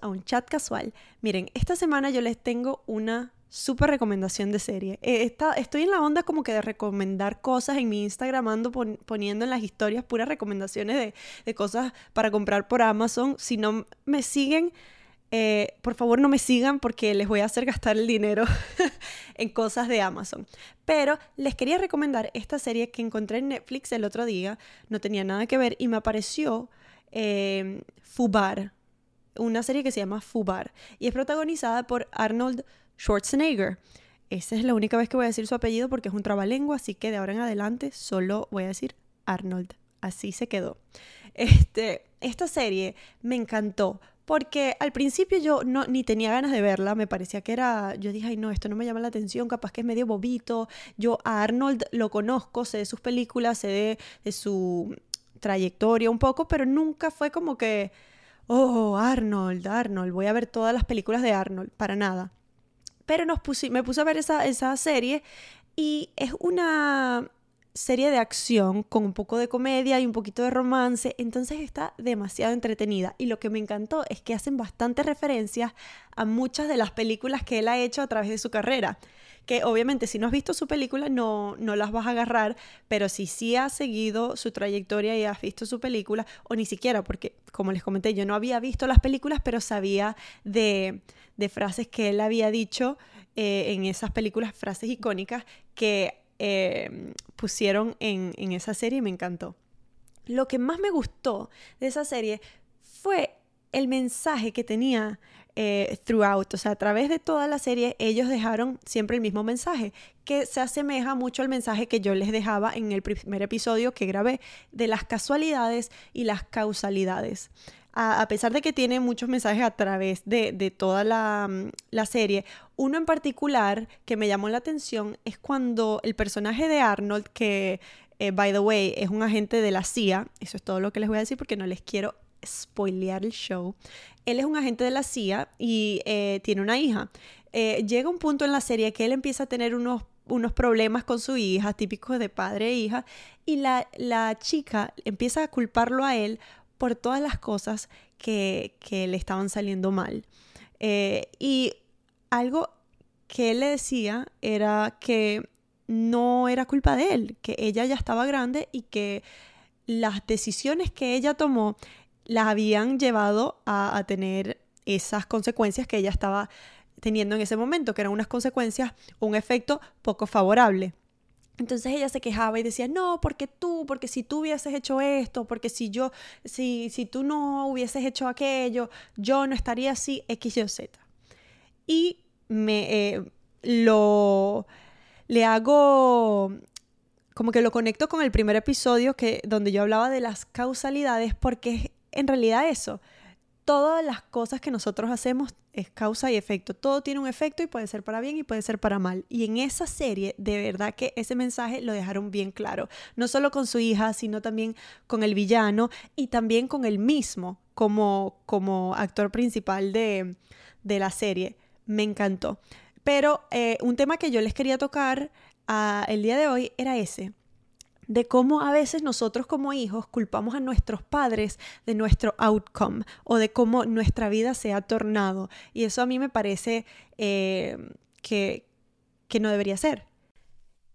a un chat casual. Miren, esta semana yo les tengo una súper recomendación de serie. Eh, estoy en la onda como que de recomendar cosas en mi Instagram, ando poniendo en las historias puras recomendaciones de, de, cosas para comprar por Amazon. Si no me siguen, eh, por favor no me sigan porque les voy a hacer gastar el dinero en cosas de Amazon. Pero les quería recomendar esta serie que encontré en Netflix el otro día, no tenía nada que ver y me apareció eh, Fubar, una serie que se llama Fubar y es protagonizada por Arnold Schwarzenegger. Esa es la única vez que voy a decir su apellido porque es un trabalengua, así que de ahora en adelante solo voy a decir Arnold. Así se quedó. Este, esta serie me encantó porque al principio yo no, ni tenía ganas de verla, me parecía que era, yo dije, ay no, esto no me llama la atención, capaz que es medio bobito, yo a Arnold lo conozco, sé de sus películas, sé de, su trayectoria un poco, pero nunca fue como que, oh, Arnold, Arnold, voy a ver todas las películas de Arnold, para nada. Pero nos me puse a ver esa, esa serie y es una serie de acción con un poco de comedia y un poquito de romance, entonces está demasiado entretenida y lo que me encantó es que hacen bastantes referencias a muchas de las películas que él ha hecho a través de su carrera, que obviamente si no has visto su película no, no las vas a agarrar, pero si sí has seguido su trayectoria y has visto su película, o ni siquiera, porque como les comenté, yo no había visto las películas, pero sabía de, de frases que él había dicho eh, en esas películas, frases icónicas que Em, pusieron en, esa serie y me encantó. Lo que más me gustó de esa serie fue el mensaje que tenía eh, throughout, o sea, a través de toda la serie ellos dejaron siempre el mismo mensaje, que se asemeja mucho al mensaje que yo les dejaba en el primer episodio que grabé de las casualidades y las causalidades. A, pesar de que tiene muchos mensajes a través de, toda mm, la, serie, uno en particular que me llamó la atención es cuando el personaje de Arnold, que, eh, by the way, es un agente de la CIA, eso es todo lo que les voy a decir porque no les quiero spoilear el show, él es un agente de la CIA y eh, tiene una hija. Eh, llega un punto en la serie que él empieza a tener unos unos problemas con su hija, típicos de padre e hija, y la, la, chica empieza a culparlo a él por todas las cosas que, le estaban saliendo mal. Eh, y algo que él le decía era que no era culpa de él, que ella ya estaba grande y que las decisiones que ella tomó las habían llevado a, tener esas consecuencias que ella estaba teniendo en ese momento, que eran unas consecuencias, un efecto poco favorable. Entonces ella se quejaba y decía, no, porque tú, porque si tú hubieses hecho esto, porque si yo, si, si tú no hubieses hecho aquello, yo no estaría así, X, Y Z. Y me eh, lo le hago como que lo conecto con el primer episodio que donde yo hablaba de las causalidades porque en realidad eso todas las cosas que nosotros hacemos es causa y efecto. Todo tiene un efecto y puede ser para bien y puede ser para mal. Y en esa serie, de verdad que ese mensaje lo dejaron bien claro. No solo con su hija, sino también con el villano y también con él mismo como, como actor principal de, la serie. Me encantó. Pero eh, un tema que yo les quería tocar ah, el día de hoy era ese de cómo a veces nosotros como hijos culpamos a nuestros padres de nuestro outcome o de cómo nuestra vida se ha tornado. Y eso a mí me parece eh, que, que no debería ser.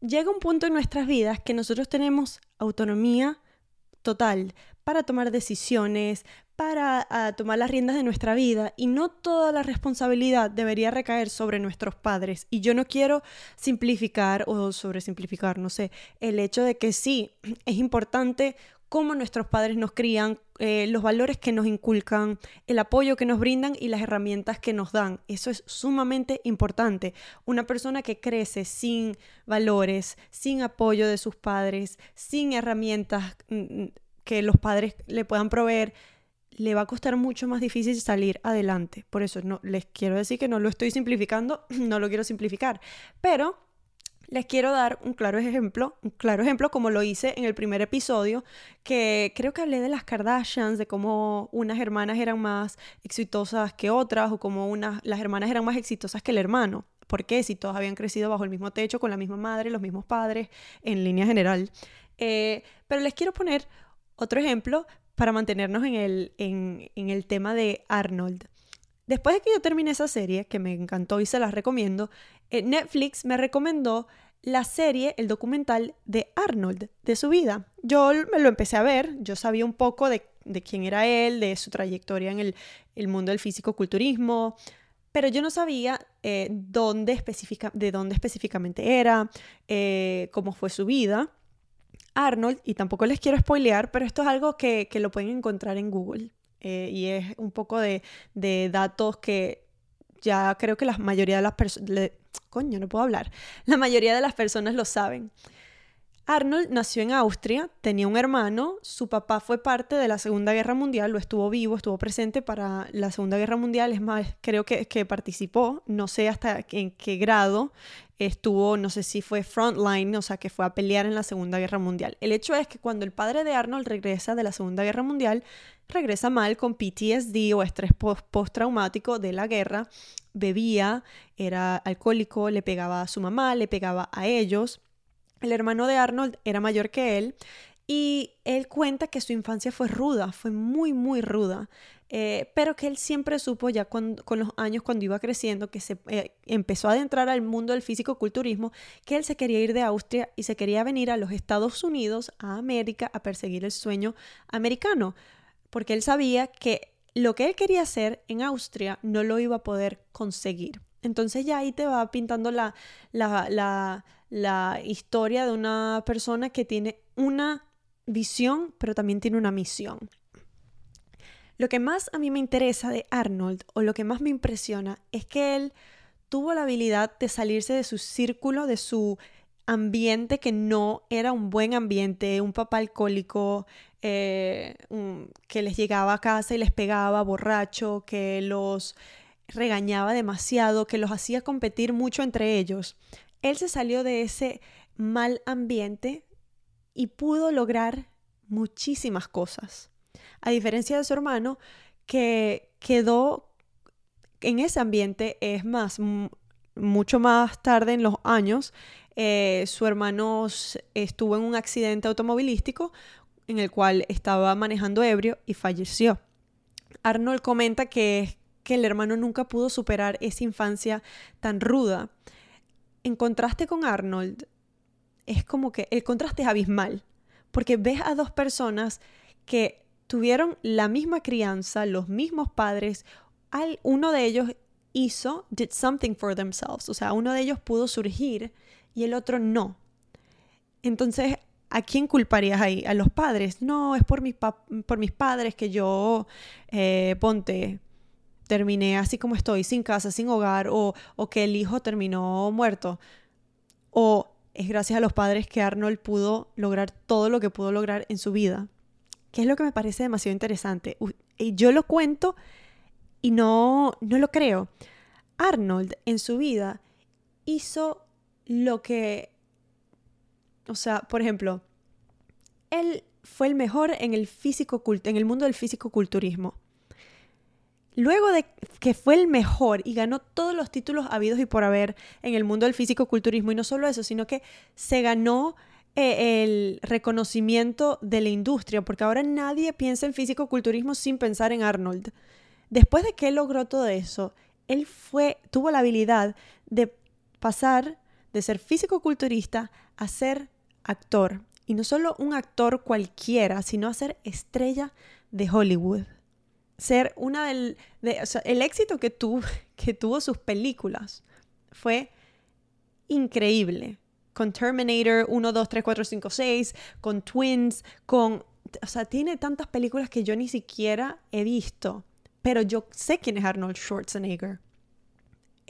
Llega un punto en nuestras vidas que nosotros tenemos autonomía total para tomar decisiones, para tomar las riendas de nuestra vida y no toda la responsabilidad debería recaer sobre nuestros padres. Y yo no quiero simplificar o sobresimplificar, no sé, el hecho de que sí, es importante cómo nuestros padres nos crían, eh, los valores que nos inculcan, el apoyo que nos brindan y las herramientas que nos dan. Eso es sumamente importante. Una persona que crece sin valores, sin apoyo de sus padres, sin herramientas mm, mm, que los padres le puedan proveer, le va a costar mucho más difícil salir adelante. Por eso no les quiero decir que no lo estoy simplificando, no lo quiero simplificar, pero les quiero dar un claro ejemplo, un claro ejemplo como lo hice en el primer episodio, que creo que hablé de las Kardashians, de cómo unas hermanas eran más exitosas que otras o cómo unas, las hermanas eran más exitosas que el hermano. ¿Por qué? Si todos habían crecido bajo el mismo techo, con la misma madre, los mismos padres, en línea general. Eh, pero les quiero poner otro ejemplo para mantenernos en el, en, el tema de Arnold. Después de que yo terminé esa serie, que me encantó y se las recomiendo, eh, Netflix me recomendó la serie, el documental de Arnold, de su vida. Yo me lo empecé a ver, yo sabía un poco de, quién era él, de su trayectoria en el, mundo del físico-culturismo, pero yo no sabía eh, dónde de dónde específicamente era, eh, cómo fue su vida. Arnold, y tampoco les quiero spoilear, pero esto es algo que, lo pueden encontrar en Google. Eh, y es un poco de, de datos que ya creo que la mayoría de las personas, coño, no puedo hablar, la mayoría de las personas lo saben. Arnold nació en Austria, tenía un hermano, su papá fue parte de la Segunda Guerra Mundial, lo estuvo vivo, estuvo presente para la Segunda Guerra Mundial, es más, creo que, participó, no sé hasta en qué grado estuvo, no sé si fue frontline, o sea, que fue a pelear en la Segunda Guerra Mundial. El hecho es que cuando el padre de Arnold regresa de la Segunda Guerra Mundial, regresa mal con PTSD o estrés postraumático de la guerra, bebía, era alcohólico, le pegaba a su mamá, le pegaba a ellos. El hermano de Arnold era mayor que él y él cuenta que su infancia fue ruda, fue muy, muy ruda. Eh, pero que él siempre supo ya con, los años cuando iba creciendo, que se eh, empezó a adentrar al mundo del físico-culturismo, que él se quería ir de Austria y se quería venir a los Estados Unidos, a América, a perseguir el sueño americano porque él sabía que lo que él quería hacer en Austria no lo iba a poder conseguir. Entonces ya ahí te va pintando la, la, la, historia de una persona que tiene una visión, pero también tiene una misión. Lo que más a mí me interesa de Arnold, o lo que más me impresiona, es que él tuvo la habilidad de salirse de su círculo, de su ambiente que no era un buen ambiente, un papá alcohólico, eh, que les llegaba a casa y les pegaba borracho, que los regañaba demasiado, que los hacía competir mucho entre ellos. Él se salió de ese mal ambiente y pudo lograr muchísimas cosas. A diferencia de su hermano, que quedó en ese ambiente, es más, mucho más tarde en los años, eh, su hermano estuvo en un accidente automovilístico en el cual estaba manejando ebrio y falleció. Arnold comenta que, que el hermano nunca pudo superar esa infancia tan ruda. En contraste con Arnold, es como que el contraste es abismal, porque ves a dos personas que tuvieron la misma crianza, los mismos padres, uno de ellos hizo, did something for themselves, o sea, uno de ellos pudo surgir y el otro no. Entonces, ¿a quién culparías ahí? ¿A los padres? No, es por mis, por mis padres que yo, eh, ponte, terminé así como estoy, sin casa, sin hogar, o, o que el hijo terminó muerto. O es gracias a los padres que Arnold pudo lograr todo lo que pudo lograr en su vida. Que es lo que me parece demasiado interesante. Yo lo cuento y no, no lo creo. Arnold en su vida hizo lo que, o sea, por ejemplo, él fue el mejor en el, físico, en el mundo del físico-culturismo. Luego de que fue el mejor y ganó todos los títulos habidos y por haber en el mundo del físico-culturismo, y no solo eso, sino que se ganó eh, el reconocimiento de la industria, porque ahora nadie piensa en físico-culturismo sin pensar en Arnold. Después de que él logró todo eso, él fue, tuvo la habilidad de pasar de ser físico-culturista a ser actor. Y no solo un actor cualquiera, sino a ser estrella de Hollywood. Ser una del... el éxito que, que tuvo sus películas fue increíble. Con Terminator 1, 2, 3, 4, 5, 6, con Twins, con... O sea, tiene tantas películas que yo ni siquiera he visto. Pero yo sé quién es Arnold Schwarzenegger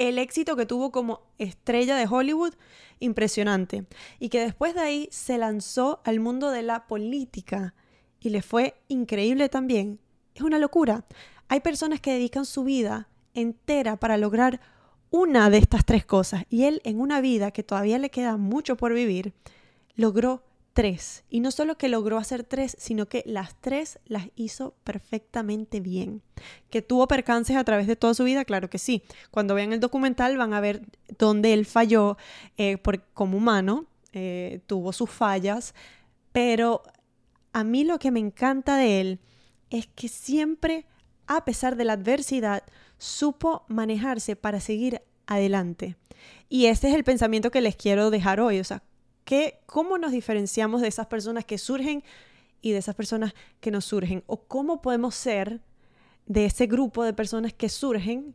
el éxito que tuvo como estrella de Hollywood, impresionante. Y que después de ahí se lanzó al mundo de la política y le fue increíble también. Es una locura. Hay personas que dedican su vida entera para lograr una de estas tres cosas y él en una vida que todavía le queda mucho por vivir, logró tres. Y no solo que logró hacer tres, sino que las tres las hizo perfectamente bien. Que tuvo percances a través de toda su vida, claro que sí. Cuando vean el documental van a ver dónde él falló eh, por, como humano, eh, tuvo sus fallas, pero a mí lo que me encanta de él es que siempre, a pesar de la adversidad, supo manejarse para seguir adelante. Y este es el pensamiento que les quiero dejar hoy. O sea, ¿qué, ¿cómo nos diferenciamos de esas personas que surgen y de esas personas que no surgen? ¿O cómo podemos ser de ese grupo de personas que surgen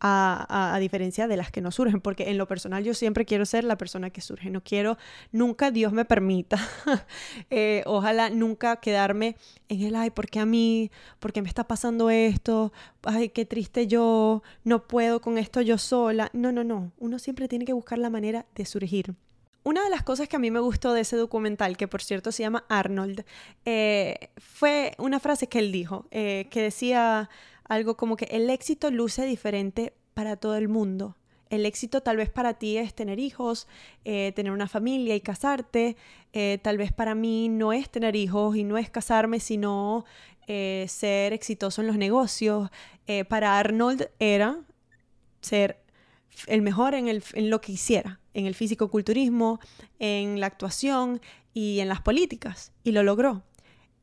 a, diferencia de las que no surgen, porque en lo personal yo siempre quiero ser la persona que surge, no quiero, nunca Dios me permita, eh, ojalá nunca quedarme en el, ay, ¿por qué a mí? ¿Por qué me está pasando esto? Ay, qué triste yo, no puedo con esto yo sola. No, no, no, uno siempre tiene que buscar la manera de surgir. Una de las cosas que a mí me gustó de ese documental, que por cierto se llama Arnold, eh, fue una frase que él dijo, eh, que decía algo como que el éxito luce diferente para todo el mundo. El éxito tal vez para ti es tener hijos, eh, tener una familia y casarte. Eh, tal vez para mí no es tener hijos y no es casarme, sino eh, ser exitoso en los negocios. para Arnold era ser el mejor en, lo que hiciera, en el físico-culturismo, en la actuación y en las políticas. Y lo logró.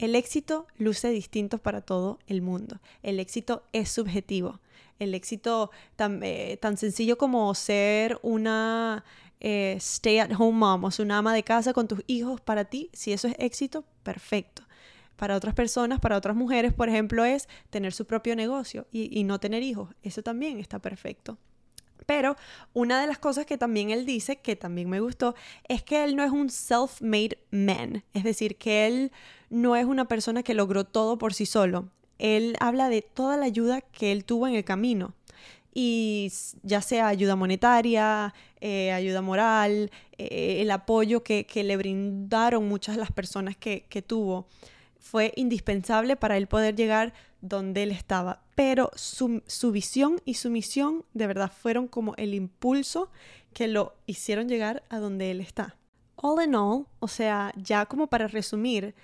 El éxito luce distinto para todo el mundo. El éxito es subjetivo. El éxito tan, eh, sencillo como ser una eh, stay at home mom, o sea, una ama de casa con tus hijos, para ti, si eso es éxito, perfecto. Para otras personas, para otras mujeres, por ejemplo, es tener su propio negocio y no tener hijos. Eso también está perfecto. Pero una de las cosas que también él dice, que también me gustó, es que él no es un self-made man. Es decir, que él no es una persona que logró todo por sí solo. Él habla de toda la ayuda que él tuvo en el camino. Y ya sea ayuda monetaria, eh, ayuda moral, eh, el apoyo que, le brindaron muchas las personas que, que tuvo, fue indispensable para él poder llegar donde él estaba. Pero su, visión y su misión de verdad fueron como el impulso que lo hicieron llegar a donde él está. All in all, o sea, ya como para resumir,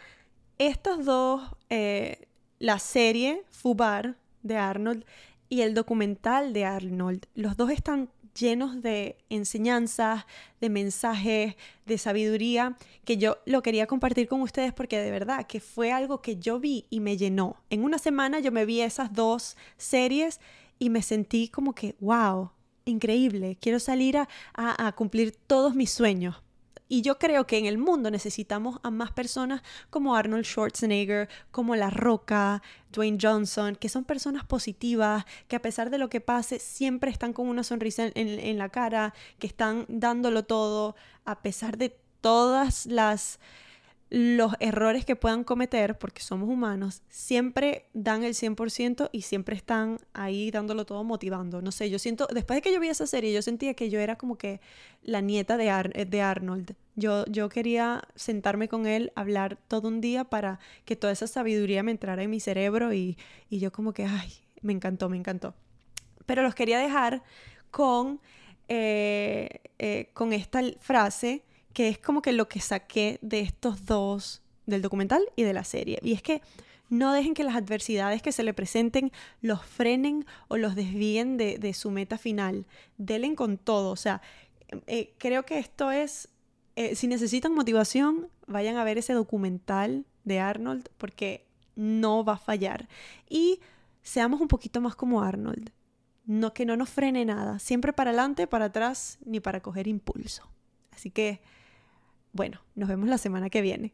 estos dos, eh, la serie Fubar de Arnold y el documental de Arnold, los dos están llenos de enseñanzas, de mensajes, de sabiduría, que yo lo quería compartir con ustedes porque de verdad que fue algo que yo vi y me llenó. En una semana yo me vi esas dos series y me sentí como que, wow, increíble, quiero salir a, a cumplir todos mis sueños. Y yo creo que en el mundo necesitamos a más personas como Arnold Schwarzenegger, como La Roca, Dwayne Johnson, que son personas positivas, que a pesar de lo que pase, siempre están con una sonrisa en, la cara, que están dándolo todo, a pesar de todas las los errores que puedan cometer, porque somos humanos, siempre dan el 100% y siempre están ahí dándolo todo, motivando. No sé, yo siento, después de que yo vi esa serie, yo sentía que yo era como que la nieta de, eh, de Arnold. Yo, yo quería sentarme con él, hablar todo un día para que toda esa sabiduría me entrara en mi cerebro y, y yo como que, ay, me encantó, me encantó. Pero los quería dejar con, eh, eh, con esta frase que es como que lo que saqué de estos dos, del documental y de la serie. Y es que no dejen que las adversidades que se le presenten los frenen o los desvíen de, su meta final. Delen con todo. O sea, eh, creo que esto es, eh, si necesitan motivación, vayan a ver ese documental de Arnold porque no va a fallar. Y seamos un poquito más como Arnold. No, que no nos frene nada. Siempre para adelante, para atrás, ni para coger impulso. Así que bueno, nos vemos la semana que viene.